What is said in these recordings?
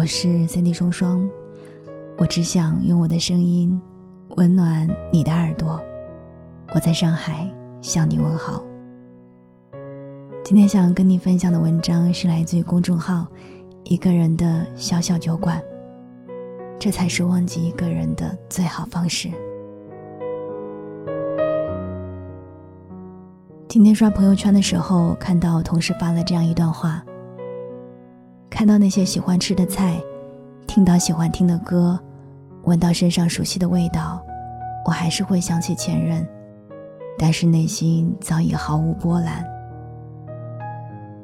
我是 Cindy 双双，我只想用我的声音温暖你的耳朵。我在上海向你问好。今天想跟你分享的文章是来自于公众号“一个人的小小酒馆”，这才是忘记一个人的最好方式。今天刷朋友圈的时候，看到同事发了这样一段话：看到那些喜欢吃的菜，听到喜欢听的歌，闻到身上熟悉的味道，我还是会想起前任，但是内心早已毫无波澜。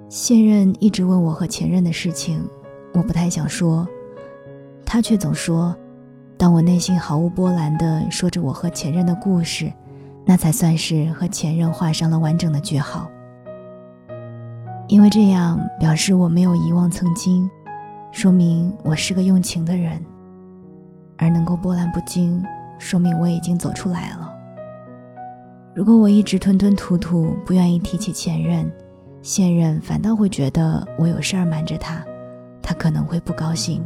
现任一直问我和前任的事情，我不太想说，他却总说，当我内心毫无波澜地说着我和前任的故事。那才算是和前任画上了完整的句号，因为这样表示我没有遗忘曾经，说明我是个用情的人，而能够波澜不惊，说明我已经走出来了。如果我一直吞吞吐吐，不愿意提起前任，现任反倒会觉得我有事儿瞒着他，他可能会不高兴。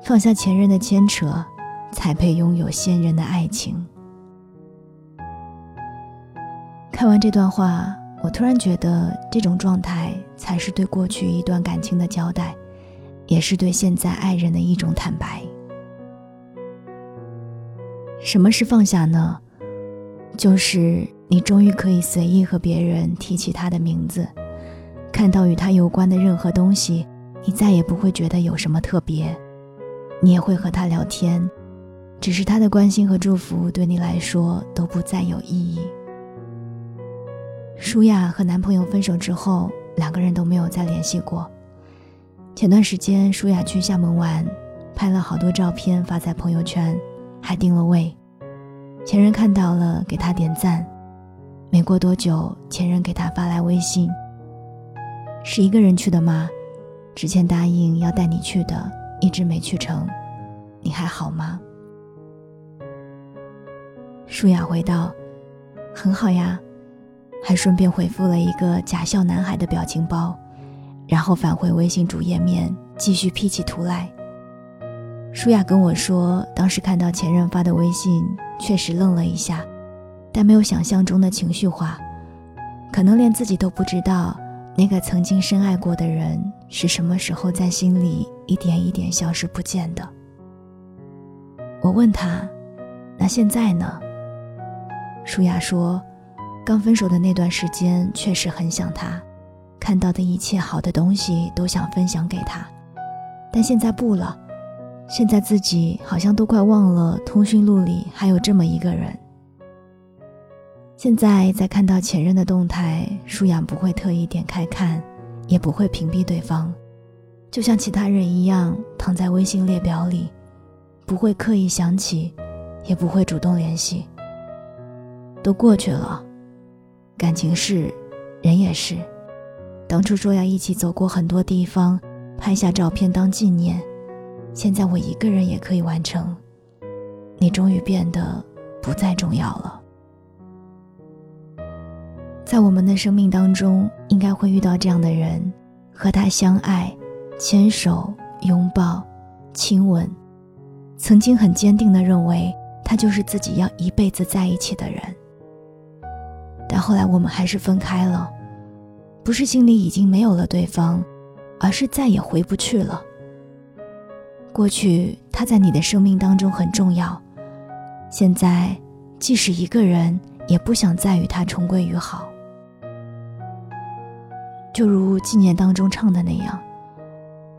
放下前任的牵扯，才配拥有现任的爱情。看完这段话，我突然觉得这种状态才是对过去一段感情的交代，也是对现在爱人的一种坦白。什么是放下呢？就是你终于可以随意和别人提起他的名字，看到与他有关的任何东西，你再也不会觉得有什么特别，你也会和他聊天，只是他的关心和祝福对你来说都不再有意义。舒雅和男朋友分手之后，两个人都没有再联系过。前段时间，舒雅去厦门玩，拍了好多照片发在朋友圈，还定了位。前任看到了，给他点赞。没过多久，前任给他发来微信：“是一个人去的吗？之前答应要带你去的，一直没去成，你还好吗？”舒雅回道：“很好呀。”还顺便回复了一个假笑男孩的表情包，然后返回微信主页面继续 P 起图来。舒雅跟我说，当时看到前任发的微信，确实愣了一下，但没有想象中的情绪化，可能连自己都不知道，那个曾经深爱过的人是什么时候在心里一点一点消失不见的。我问他：“那现在呢？”舒雅说。刚分手的那段时间，确实很想他，看到的一切好的东西都想分享给他，但现在不了，现在自己好像都快忘了通讯录里还有这么一个人。现在在看到前任的动态，舒雅不会特意点开看，也不会屏蔽对方，就像其他人一样躺在微信列表里，不会刻意想起，也不会主动联系。都过去了。感情是，人也是。当初说要一起走过很多地方，拍下照片当纪念，现在我一个人也可以完成。你终于变得不再重要了。在我们的生命当中，应该会遇到这样的人，和他相爱，牵手、拥抱、亲吻，曾经很坚定的认为他就是自己要一辈子在一起的人。但后来我们还是分开了，不是心里已经没有了对方，而是再也回不去了。过去他在你的生命当中很重要，现在即使一个人也不想再与他重归于好。就如纪念当中唱的那样，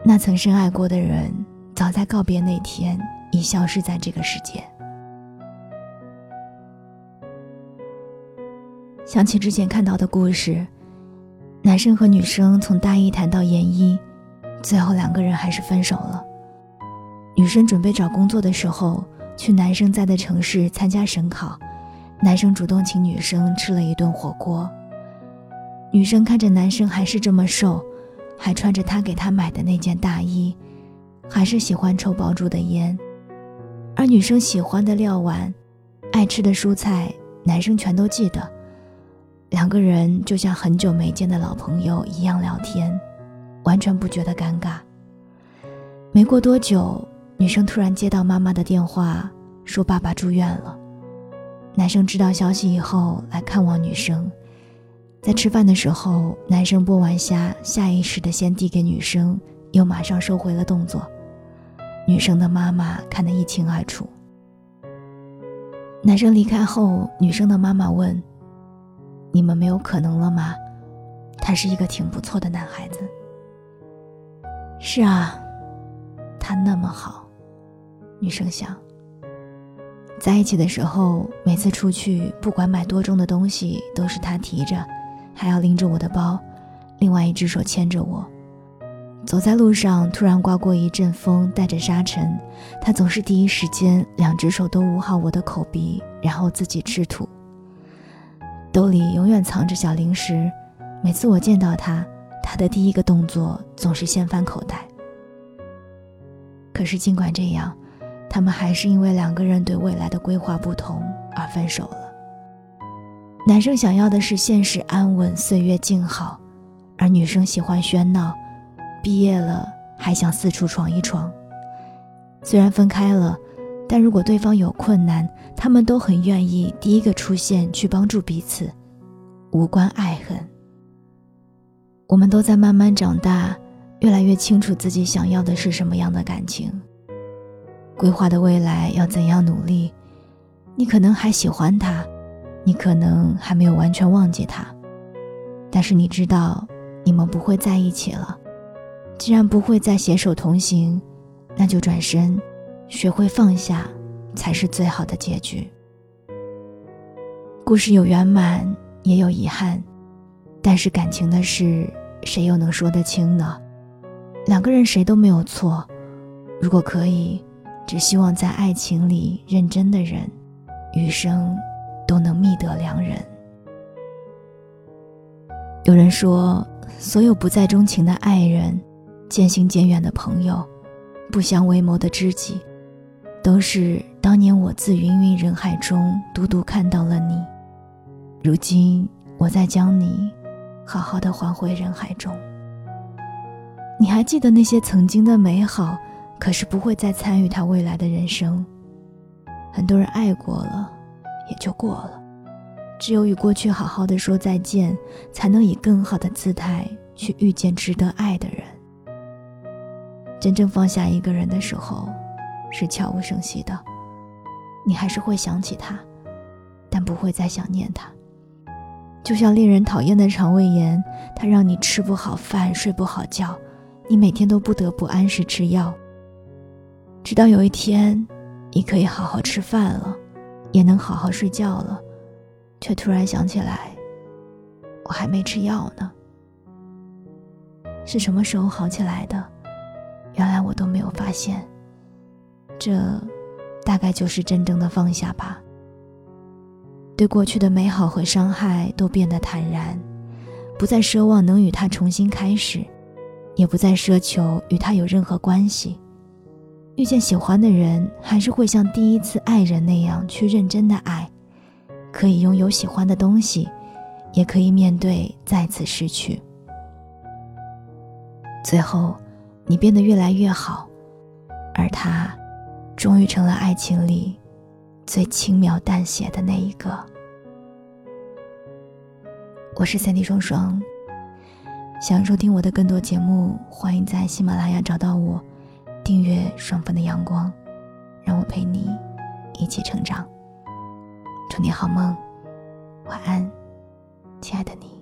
那曾深爱过的人，早在告别那天已消失在这个世界。想起之前看到的故事，男生和女生从大一谈到研一，最后两个人还是分手了。女生准备找工作的时候，去男生在的城市参加省考，男生主动请女生吃了一顿火锅。女生看着男生还是这么瘦，还穿着他给她买的那件大衣，还是喜欢抽爆竹的烟，而女生喜欢的料碗，爱吃的蔬菜，男生全都记得。两个人就像很久没见的老朋友一样聊天，完全不觉得尴尬。没过多久，女生突然接到妈妈的电话，说爸爸住院了。男生知道消息以后来看望女生，在吃饭的时候，男生剥完虾，下意识的先递给女生，又马上收回了动作。女生的妈妈看得一清二楚。男生离开后，女生的妈妈问：“你们没有可能了吗？他是一个挺不错的男孩子。”“是啊，他那么好。”女生想。在一起的时候，每次出去，不管买多重的东西，都是他提着，还要拎着我的包，另外一只手牵着我。走在路上，突然刮过一阵风，带着沙尘，他总是第一时间两只手都捂好我的口鼻，然后自己吃土。兜里永远藏着小零食，每次我见到他，他的第一个动作总是先翻口袋。可是尽管这样，他们还是因为两个人对未来的规划不同而分手了。男生想要的是现实安稳、岁月静好，而女生喜欢喧闹。毕业了还想四处闯一闯。虽然分开了，但如果对方有困难，他们都很愿意第一个出现去帮助彼此，无关爱恨。我们都在慢慢长大，越来越清楚自己想要的是什么样的感情，规划的未来要怎样努力。你可能还喜欢他，你可能还没有完全忘记他，但是你知道，你们不会在一起了。既然不会再携手同行，那就转身，学会放下，才是最好的结局。故事有圆满，也有遗憾，但是感情的事，谁又能说得清呢？两个人谁都没有错。如果可以，只希望在爱情里认真的人，余生都能觅得良人。有人说，所有不再钟情的爱人。渐行渐远的朋友，不相为谋的知己，都是当年我自芸芸人海中独独看到了你。如今我再将你好好的还回人海中。你还记得那些曾经的美好，可是不会再参与他未来的人生。很多人爱过了，也就过了。只有与过去好好的说再见，才能以更好的姿态去遇见值得爱的人。真正放下一个人的时候，是悄无声息的。你还是会想起他，但不会再想念他。就像令人讨厌的肠胃炎，它让你吃不好饭、睡不好觉，你每天都不得不按时吃药。直到有一天，你可以好好吃饭了，也能好好睡觉了，却突然想起来，我还没吃药呢。是什么时候好起来的？原来我都没有发现，这大概就是真正的放下吧。对过去的美好和伤害都变得坦然，不再奢望能与他重新开始，也不再奢求与他有任何关系。遇见喜欢的人，还是会像第一次爱人那样去认真的爱，可以拥有喜欢的东西，也可以面对再次失去。最后。你变得越来越好，而他，终于成了爱情里最轻描淡写的那一个。我是三 D 双双，想收听我的更多节目，欢迎在喜马拉雅找到我，订阅《双份的阳光》，让我陪你一起成长。祝你好梦，晚安，亲爱的你。